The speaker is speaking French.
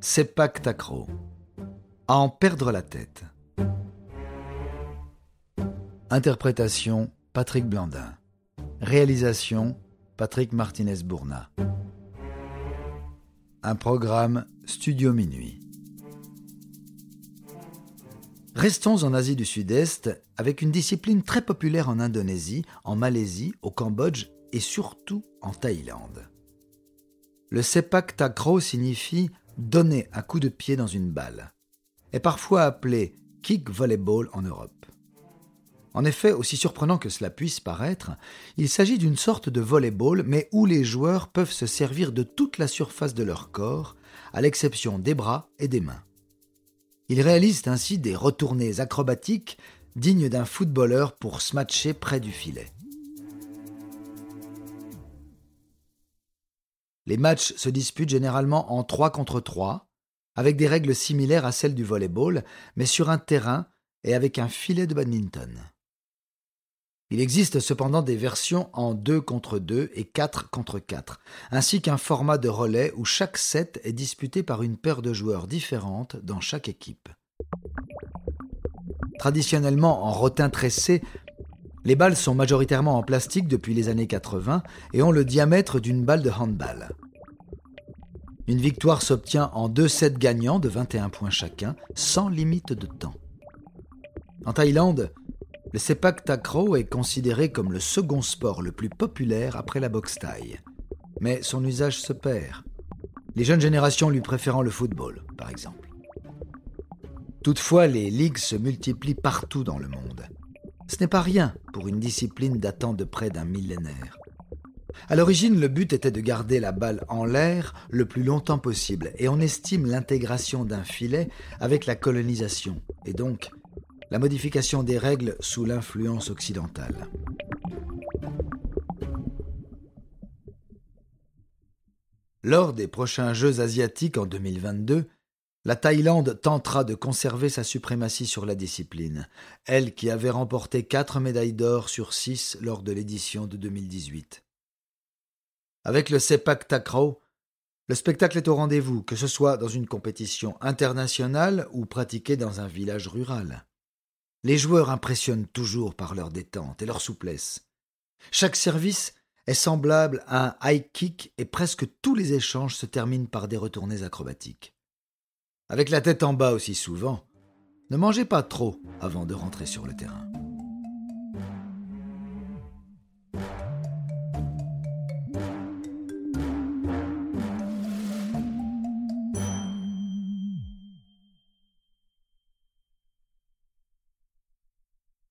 Sepak Takraw. À en perdre la tête. Interprétation Patrick Blandin. Réalisation Patrick Martinez-Bourna. Un programme Studio Minuit. Restons en Asie du Sud-Est avec une discipline très populaire en Indonésie, en Malaisie, au Cambodge et surtout en Thaïlande. Le sepak takraw signifie donner un coup de pied dans une balle, est parfois appelé kick volleyball en Europe. En effet, aussi surprenant que cela puisse paraître, il s'agit d'une sorte de volleyball, mais où les joueurs peuvent se servir de toute la surface de leur corps, à l'exception des bras et des mains. Ils réalisent ainsi des retournées acrobatiques dignes d'un footballeur pour smatcher près du filet. Les matchs se disputent généralement en 3 contre 3, avec des règles similaires à celles du volleyball, mais sur un terrain et avec un filet de badminton. Il existe cependant des versions en 2 contre 2 et 4 contre 4, ainsi qu'un format de relais où chaque set est disputé par une paire de joueurs différentes dans chaque équipe. Traditionnellement en rotin tressé, les balles sont majoritairement en plastique depuis les années 80 et ont le diamètre d'une balle de handball. Une victoire s'obtient en deux sets gagnants de 21 points chacun, sans limite de temps. En Thaïlande, le sepak takraw est considéré comme le second sport le plus populaire après la boxe thaï. Mais son usage se perd. Les jeunes générations lui préférant le football, par exemple. Toutefois, les ligues se multiplient partout dans le monde. Ce n'est pas rien pour une discipline datant de près d'un millénaire. À l'origine, le but était de garder la balle en l'air le plus longtemps possible, et on estime l'intégration d'un filet avec la colonisation, et donc la modification des règles sous l'influence occidentale. Lors des prochains Jeux asiatiques en 2022, la Thaïlande tentera de conserver sa suprématie sur la discipline, elle qui avait remporté quatre médailles d'or sur six lors de l'édition de 2018. Avec le Sepak Takraw, le spectacle est au rendez-vous, que ce soit dans une compétition internationale ou pratiquée dans un village rural. Les joueurs impressionnent toujours par leur détente et leur souplesse. Chaque service est semblable à un high kick et presque tous les échanges se terminent par des retournées acrobatiques. Avec la tête en bas aussi souvent, ne mangez pas trop avant de rentrer sur le terrain.